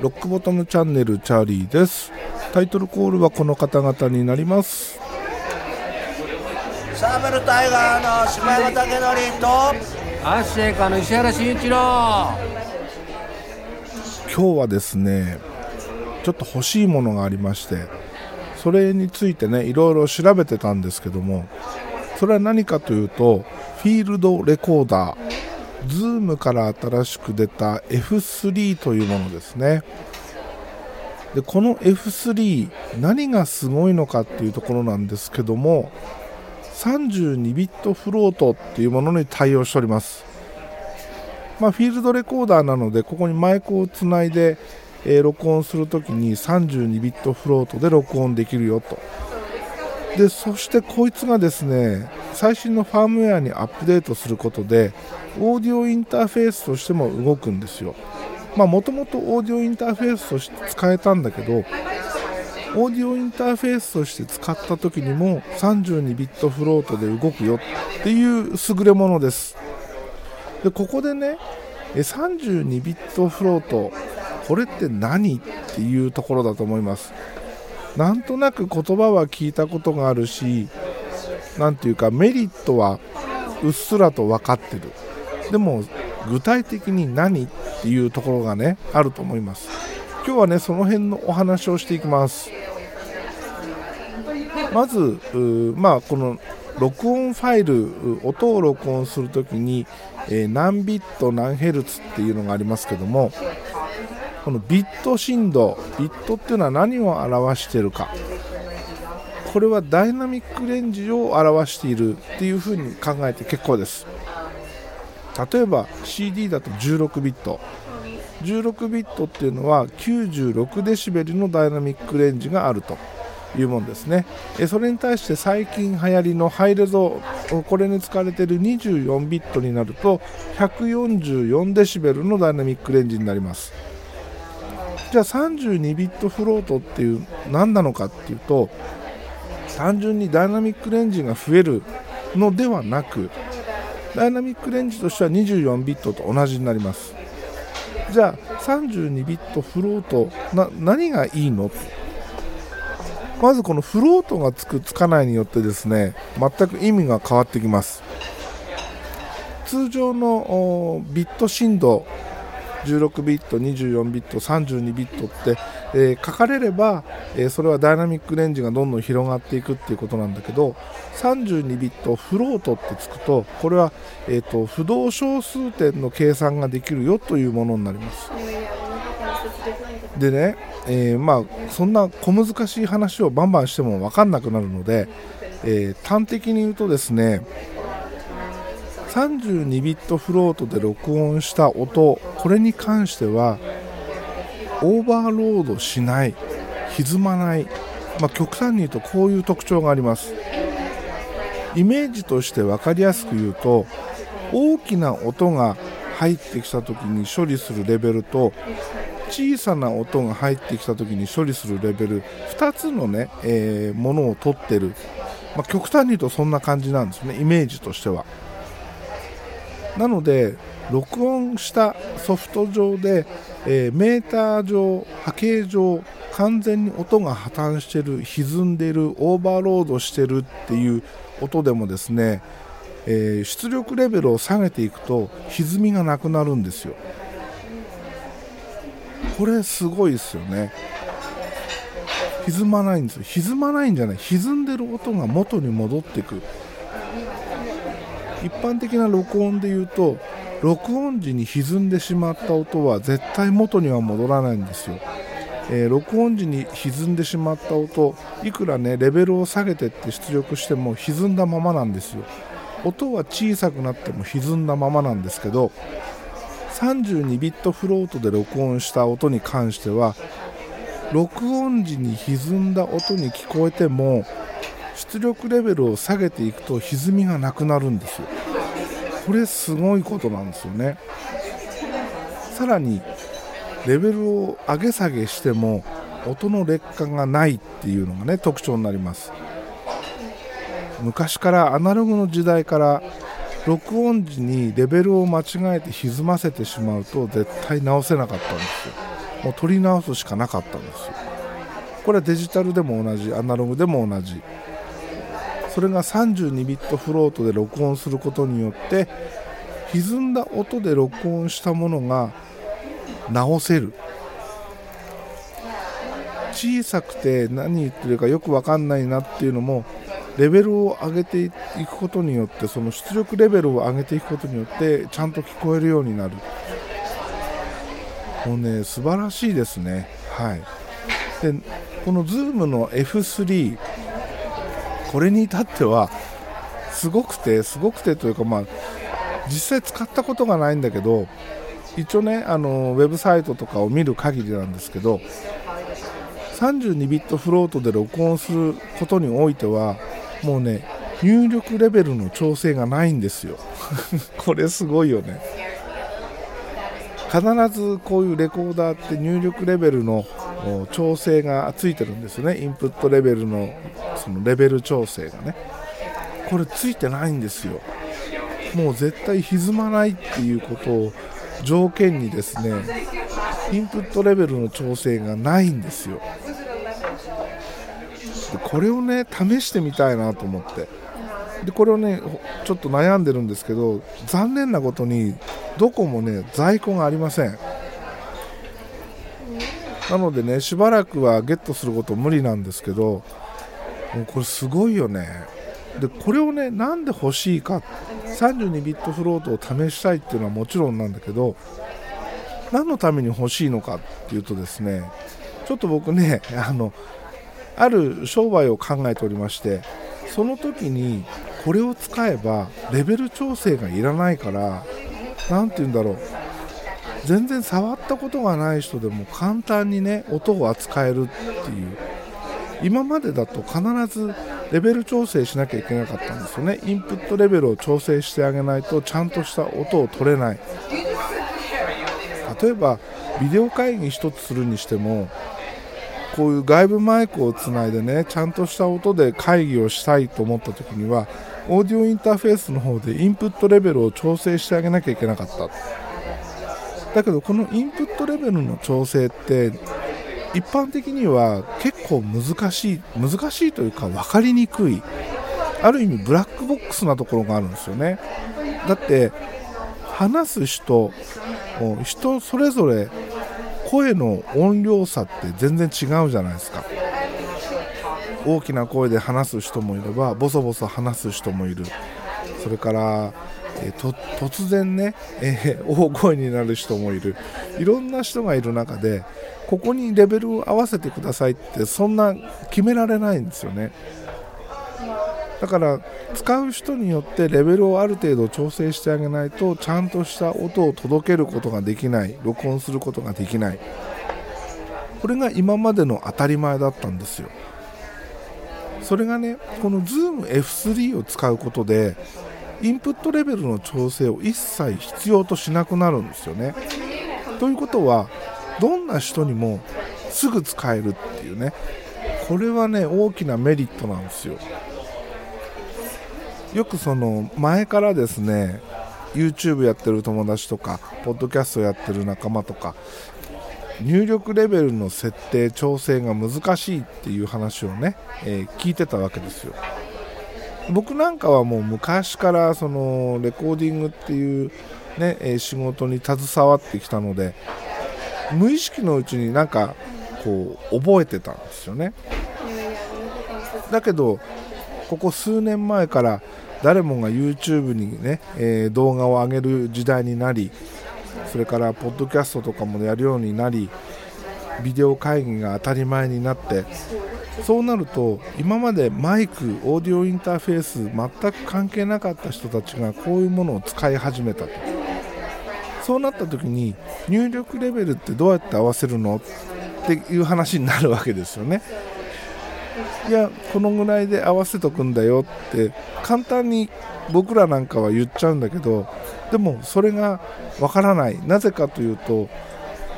ロックボトムチャンネルチャーリーです。タイトルコールはこの方々になります。サーベルタイガーの島山武則とアッシェイカの石原慎一郎。今日はですねちょっと欲しいものがありましてそれについてねいろいろ調べてたんですけどもそれは何かというとフィールドレコーダーズームから新しく出た F3 というものですね。でこの F3 何がすごいのかっていうところなんですけども32ビットフロートっていうものに対応しております。まあ、フィールドレコーダーなのでここにマイクをつないで、え、録音するときに32ビットフロートで録音できるよと。でそしてこいつがですね最新のファームウェアにアップデートすることでオーディオインターフェースとしても動くんですよ。もともとオーディオインターフェースとして使えたんだけどオーディオインターフェースとして使った時にも32ビットフロートで動くよっていう優れものです。でここでね32ビットフロートこれって何っていうところだと思います。なんとなく言葉は聞いたことがあるし何ていうかメリットはうっすらと分かってる。でも具体的に何っていうところがねあると思います。今日はねその辺のお話をしていきます。まずまあこの録音ファイル音を録音するときに、え、何ビット何ヘルツっていうのがありますけどもこのビット振動ビットっていうのは何を表しているか。これはダイナミックレンジを表しているっていうふうに考えて結構です。例えば CD だと16ビット。16ビットっていうのは96デシベルのダイナミックレンジがあると。いうものですね。それに対して最近流行りのハイレゾこれに使われている24ビットになると144デシベルのダイナミックレンジになります。じゃあ32ビットフロートっていう何なのかっていうと単純にダイナミックレンジが増えるのではなくダイナミックレンジとしては24ビットと同じになります。じゃあ32ビットフロートな何がいいの？まずこのフロートがつくつかないによってですね全く意味が変わってきます。通常のビット振動16ビット、24ビット、32ビットって、えー、書かれれば、えー、それはダイナミックレンジがどんどん広がっていくっていうことなんだけど32ビットフロートってつくとこれは、えーと、不動小数点の計算ができるよというものになります。でね、えー、まあそんな小難しい話をバンバンしても分かんなくなるので、え端的に言うとですね32ビットフロートで録音した音これに関してはオーバーロードしない歪まない、まあ、極端に言うとこういう特徴がありますイメージとして分かりやすく言うと大きな音が入ってきた時に処理するレベルと小さな音が入ってきた時に処理するレベル2つのね、えー、ものを取ってる、まあ、極端に言うとそんな感じなんですねイメージとしては。なので録音したソフト上で、えー、メーター上波形上完全に音が破綻してる歪んでるオーバーロードしてるっていう音でもですね、えー、出力レベルを下げていくと歪みがなくなるんですよ。これすごいですよね。歪まないんですよ。歪まないんじゃない。歪んでる音が元に戻っていく。一般的な録音で言うと録音時に歪んでしまった音は絶対元には戻らないんですよ、えー、録音時に歪んでしまった音いくらねレベルを下げてって出力しても歪んだままなんですよ。音は小さくなっても歪んだままなんですけど32ビットフロートで録音した音に関しては録音時に歪んだ音に聞こえても出力レベルを下げていくと歪みがなくなるんですよ。これすごいことなんですよね。さらにレベルを上げ下げしても音の劣化がないっていうのがね特徴になります。昔からアナログの時代から録音時にレベルを間違えて歪ませてしまうと絶対直せなかったんですよ。もう取り直すしかなかったんですよ。これはデジタルでも同じアナログでも同じ。それが32ビットフロートで録音することによって歪んだ音で録音したものが直せる。小さくて何言ってるかよく分かんないなっていうのもレベルを上げていくことによってその出力レベルを上げていくことによってちゃんと聞こえるようになる。もうね素晴らしいですね。はい。でこの Zoom の F3 これに至ってはすごくてすごくてというかまあ実際使ったことがないんだけど一応ねあのウェブサイトとかを見る限りなんですけど32ビットフロートで録音することにおいてはもうね入力レベルの調整がないんですよ。これすごいよね。必ずこういうレコーダーって入力レベルの調整がついてるんですよね。インプットレベルのそのレベル調整がねこれついてないんですよ。もう絶対歪まないっていうことを条件にですねインプットレベルの調整がないんですよ。でこれをね試してみたいなと思って。でこれをねちょっと悩んでるんですけど残念なことにどこもね在庫がありません。なのでねしばらくはゲットすること無理なんですけどもうこれすごいよね。でこれをねなんで欲しいか32ビットフロートを試したいっていうのはもちろんなんだけど何のために欲しいのかっていうとですねちょっと僕ねあのある商売を考えておりましてその時にこれを使えばレベル調整がいらないから何て言うんだろう。全然触ったことがない人でも簡単にね音を扱えるっていう。今までだと必ずレベル調整しなきゃいけなかったんですよね。インプットレベルを調整してあげないとちゃんとした音を取れない。例えばビデオ会議1つするにしてもこういう外部マイクをつないでねちゃんとした音で会議をしたいと思った時にはオーディオインターフェースの方でインプットレベルを調整してあげなきゃいけなかった。だけどこのインプットレベルの調整って一般的には結構難しい難しいというか分かりにくいある意味ブラックボックスなところがあるんですよね。だって話す人人それぞれ声の音量差って全然違うじゃないですか。大きな声で話す人もいればボソボソ話す人もいる。それからえー、突然ね、えー、大声になる人もいる。いろんな人がいる中でここにレベルを合わせてくださいってそんな決められないんですよね。だから使う人によってレベルをある程度調整してあげないとちゃんとした音を届けることができない。録音することができない。これが今までの当たり前だったんですよ。それがねこの ZoomF3 を使うことでインプットレベルの調整を一切必要としなくなるんですよね。ということはどんな人にもすぐ使えるっていうねこれはね大きなメリットなんですよ。よくその前からですね YouTube やってる友達とかポッドキャストやってる仲間とか入力レベルの設定調整が難しいっていう話をね、えー、聞いてたわけですよ。僕なんかはもう昔からそのレコーディングっていう、ね、仕事に携わってきたので無意識のうちになんかこう覚えてたんですよね。だけどここ数年前から誰もが YouTube にね、え、動画を上げる時代になりそれからポッドキャストとかもやるようになりビデオ会議が当たり前になってそうなると今までマイクオーディオインターフェース全く関係なかった人たちがこういうものを使い始めたと。そうなった時に入力レベルってどうやって合わせるのっていう話になるわけですよね。いやこのぐらいで合わせとくんだよって簡単に僕らなんかは言っちゃうんだけどでもそれがわからない。なぜかというと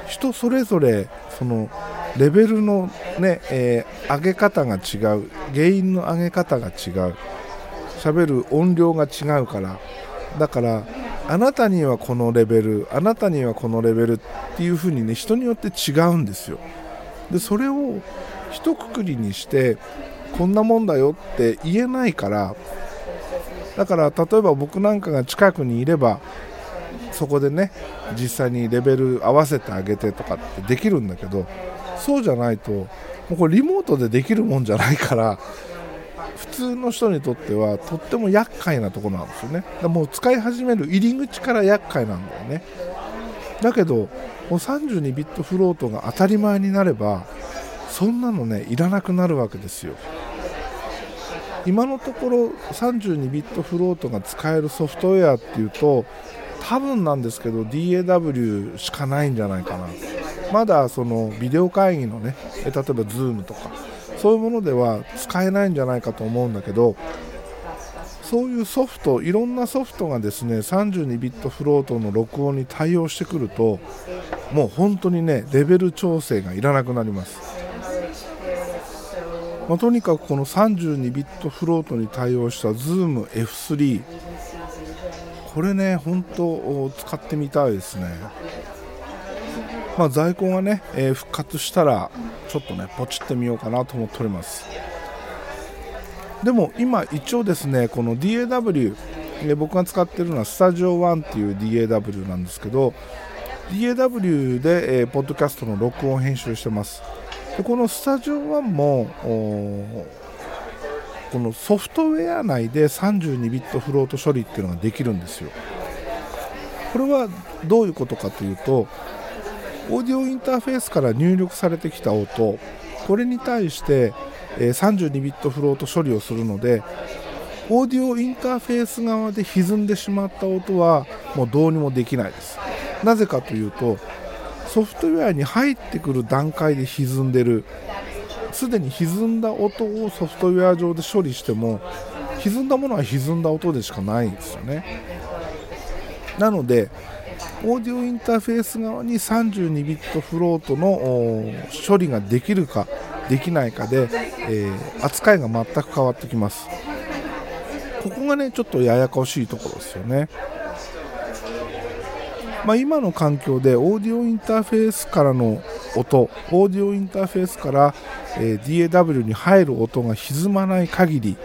人それぞれそのレベルのね、えー、上げ方が違う原因の上げ方が違う喋る音量が違うからだからあなたにはこのレベルあなたにはこのレベルっていう風にね人によって違うんですよ。でそれを一括りにしてこんなもんだよって言えないからだから例えば僕なんかが近くにいればそこでね実際にレベル合わせてあげてとかってできるんだけどそうじゃないともうこれリモートでできるもんじゃないから普通の人にとってはとっても厄介なところなんですよね。だもう使い始める入り口から厄介なんだよね。だけどもう32ビットフロートが当たり前になればそんなのねいらなくなるわけですよ。今のところ32ビットフロートが使えるソフトウェアっていうと多分なんですけど DAW しかないんじゃないかな。まだそのビデオ会議のね例えば Zoom とかそういうものでは使えないんじゃないかと思うんだけどそういうソフトいろんなソフトがですね32ビットフロートの録音に対応してくるともう本当にねレベル調整がいらなくなります、まあ、とにかくこの32ビットフロートに対応した ZoomF3 これね本当使ってみたいですね。まあ、在庫がね、えー復活したらちょっとねポチってみようかなと思っております。でも今一応ですねこの DAW で僕が使ってるのはスタジオ1っていう DAW なんですけど DAW で、えーポッドキャストの録音編集してます。でこのスタジオ1もおーこのソフトウェア内で32ビットフロート処理っていうのができるんですよ。これはどういうことかというとオーディオインターフェースから入力されてきた音これに対して、32ビットフロート処理をするのでオーディオインターフェース側で歪んでしまった音はもうどうにもできないです。なぜかというとソフトウェアに入ってくる段階で歪んでる。すでに歪んだ音をソフトウェア上で処理しても歪んだものは歪んだ音でしかないんですよね。なのでオーディオインターフェース側に32ビットフロートの処理ができるかできないかで、えー扱いが全く変わってきます。ここがねちょっとややこしいところですよね。まあ、今の環境でオーディオインターフェースからの音オーディオインターフェースから、え DAW に入る音が歪まない限り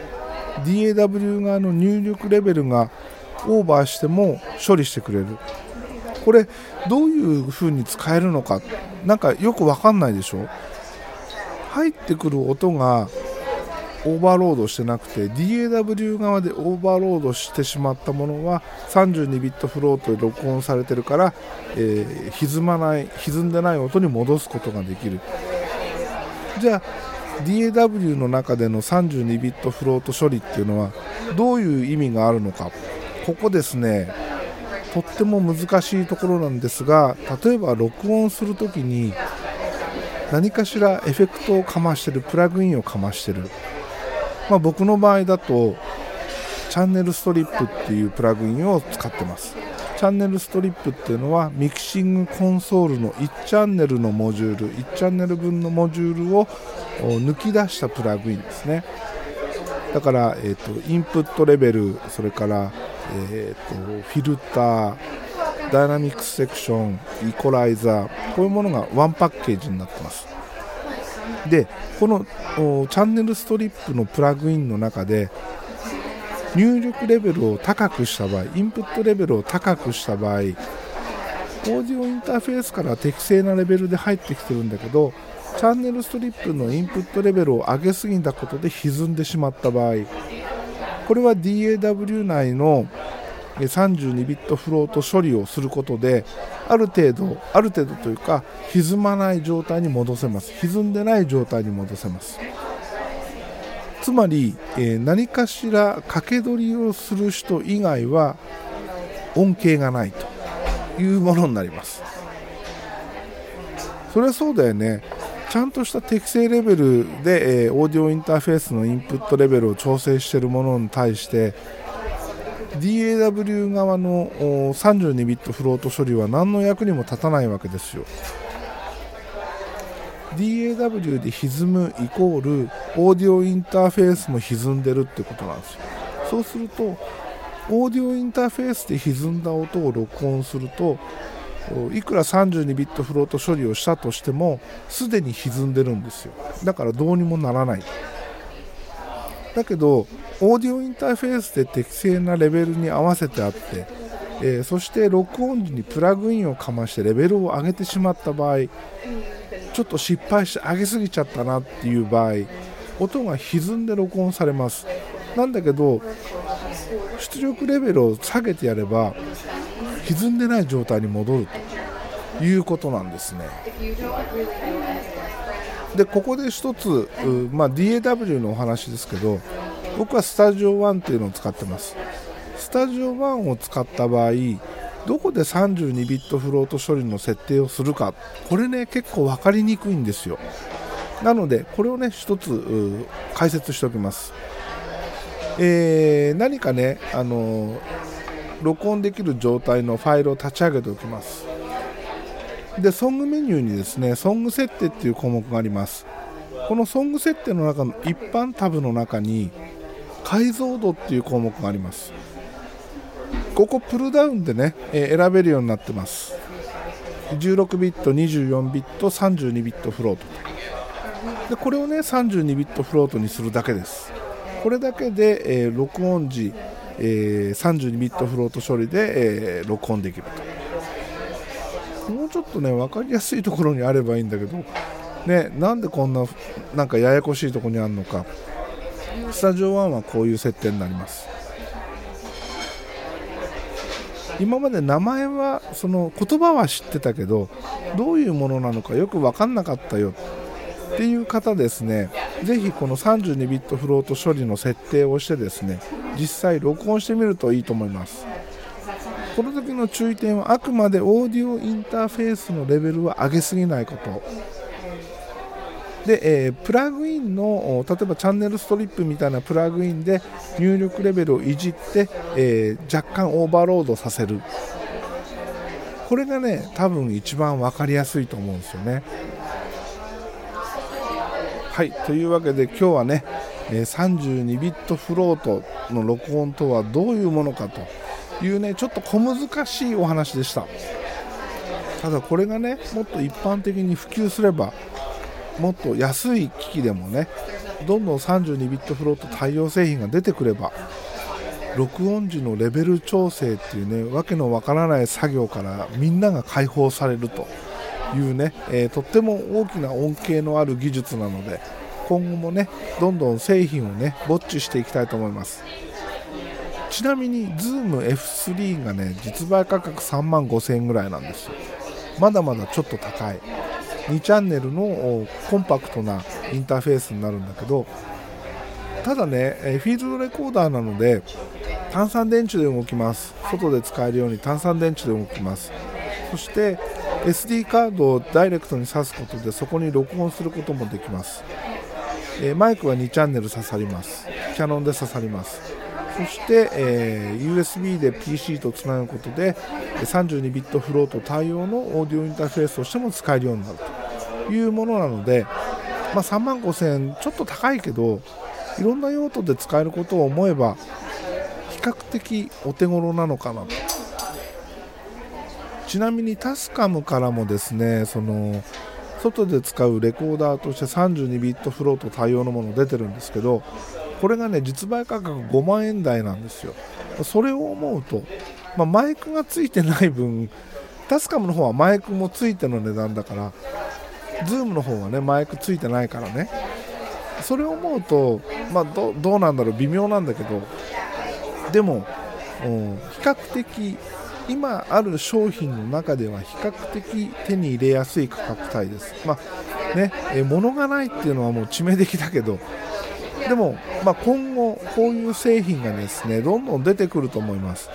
DAW 側の入力レベルがオーバーしても処理してくれる。これどういう風に使えるのかなんかよくわかんないでしょ？入ってくる音がオーバーロードしてなくて DAW 側でオーバーロードしてしまったものは32ビットフロートで録音されてるから、えー歪まない歪んでない音に戻すことができる。じゃあ DAW の中での32ビットフロート処理っていうのはどういう意味があるのか。ここですね。とっても難しいところなんですが例えば録音するときに何かしらエフェクトをかましてるプラグインをかましてる、まあ、僕の場合だとチャンネルストリップっていうプラグインを使ってます。チャンネルストリップっていうのはミキシングコンソールの1チャンネルのモジュール1チャンネル分のモジュールを抜き出したプラグインですね。だから、えー、とインプットレベルそれから、えー、とフィルターダイナミックスセクションイコライザーこういうものがワンパッケージになってます。でこのチャンネルストリップのプラグインの中で入力レベルを高くした場合インプットレベルを高くした場合オーディオインターフェースから適正なレベルで入ってきてるんだけどチャンネルストリップのインプットレベルを上げすぎたことで歪んでしまった場合これは DAW 内の32ビットフロート処理をすることである程度ある程度というか歪まない状態に戻せます。歪んでない状態に戻せます。つまり、え何かしら掛け取りをする人以外は恩恵がないというものになります。それはそうだよね。ちゃんとした適正レベルで、えーオーディオインターフェースのインプットレベルを調整しているものに対して DAW 側の32ビットフロート処理は何の役にも立たないわけですよ。DAW で歪むイコールオーディオインターフェースも歪んでるってことなんですよ。そうするとオーディオインターフェースで歪んだ音を録音するといくら32ビットフロート処理をしたとしてもすでに歪んでるんですよ。だからどうにもならない。だけどオーディオインターフェースで適正なレベルに合わせてあって、えー、そして録音時にプラグインをかましてレベルを上げてしまった場合ちょっと失敗して上げすぎちゃったなっていう場合音が歪んで録音されます。なんだけど出力レベルを下げてやれば歪んでない状態に戻るということなんですね。でここで一つ、まあ、DAW のお話ですけど僕はスタジオ1っていうのを使ってます。スタジオ1を使った場合どこで32ビットフロート処理の設定をするかこれね結構分かりにくいんですよ。なのでこれをね一つ解説しておきます。えー、何かね、あの録音できる状態のファイルを立ち上げておきます。でソングメニューにですねソング設定っていう項目があります。このソング設定の中の一般タブの中に解像度っていう項目があります。ここプルダウンでね、え、選べるようになってます。16ビット24ビット32ビットフロートでこれをね32ビットフロートにするだけです。これだけで、え、録音時、えー、32ビットフロート処理で、えー、録音できると。もうちょっとね分かりやすいところにあればいいんだけどねなんでこんななんかややこしいところにあるのか。スタジオ1はこういう設定になります。今まで名前はその言葉は知ってたけどどういうものなのかよく分かんなかったよ。っていう方ですねぜひこの32ビットフロート処理の設定をしてですね実際録音してみるといいと思います。この時の注意点はあくまでオーディオインターフェースのレベルは上げすぎないこと。で、えー、プラグインの例えばチャンネルストリップみたいなプラグインで入力レベルをいじって、えー、若干オーバーロードさせる。これがね多分一番分かりやすいと思うんですよね。はいというわけで今日はね32ビットフロートの録音とはどういうものかというねちょっと小難しいお話でした。ただこれがねもっと一般的に普及すればもっと安い機器でもねどんどん32ビットフロート対応製品が出てくれば録音時のレベル調整っていうねわけのわからない作業からみんなが解放されると。いうね、えー、とっても大きな恩恵のある技術なので今後もねどんどん製品をねぼっちしていきたいと思います。ちなみに ZoomF3 がね実売価格3万5000円ぐらいなんです。まだまだちょっと高い。2チャンネルのコンパクトなインターフェースになるんだけどただねフィールドレコーダーなので単三電池で動きます。外で使えるように単三電池で動きます。そして SD カードをダイレクトに挿すことでそこに録音することもできます、えマイクは2チャンネル刺さります。キャノンで刺さります。そして、えー、USB で PC とつなぐことで32ビットフロート対応のオーディオインターフェースとしても使えるようになるというものなので、まあ、3万5000円ちょっと高いけどいろんな用途で使えることを思えば比較的お手頃なのかなと。ちなみにタスカムからもですねその外で使うレコーダーとして32ビットフロート対応のもの出てるんですけどこれがね実売価格5万円台なんですよ。それを思うと、まあ、マイクがついてない分タスカムの方はマイクもついての値段だからズームの方はねマイクついてないからね。それを思うと、まあ、どどうなんだろう微妙なんだけどでも、うん、比較的今ある商品の中では比較的手に入れやすい価格帯です。まあね、え物がないっていうのはもう致命的だけどでも、まあ、今後こういう製品がですねどんどん出てくると思います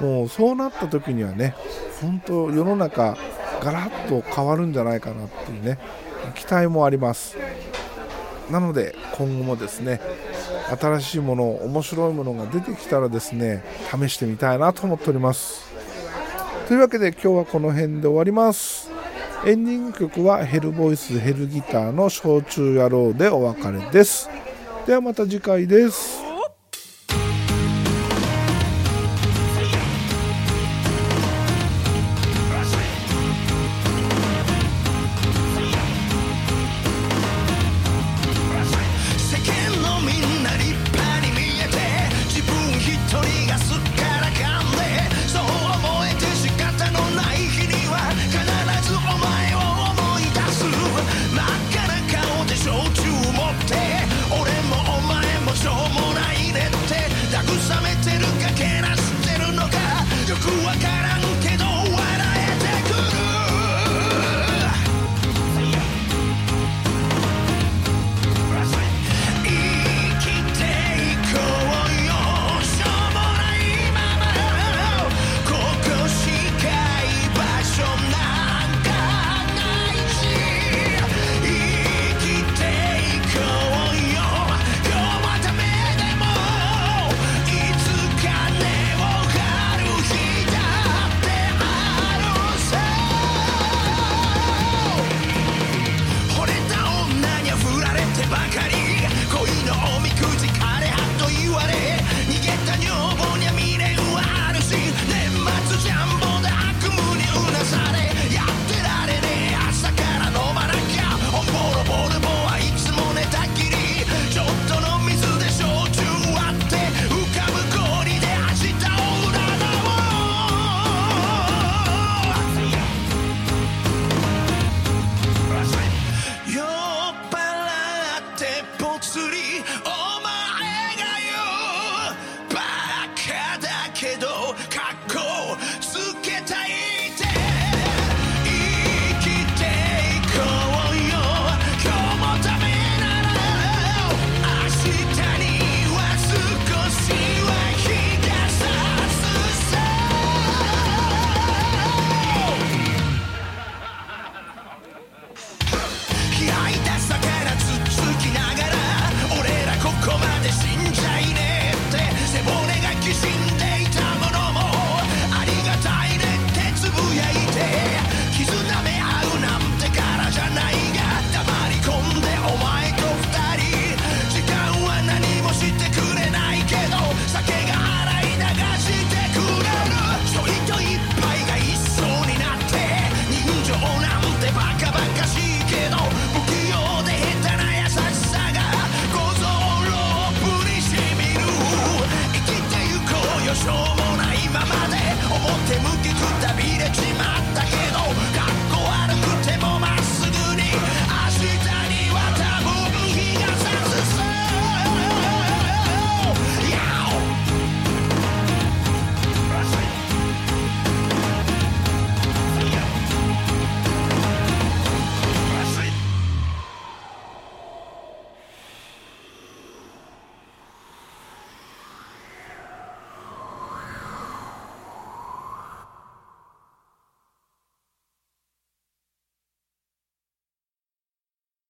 もうそうなった時にはね本当世の中ガラッと変わるんじゃないかなっていうね期待もありますなので今後もですね新しいもの面白いものが出てきたらですね試してみたいなと思っております。というわけで今日はこの辺で終わります。エンディング曲はヘルボイスヘルギターの焼酎野郎でお別れです。ではまた次回です。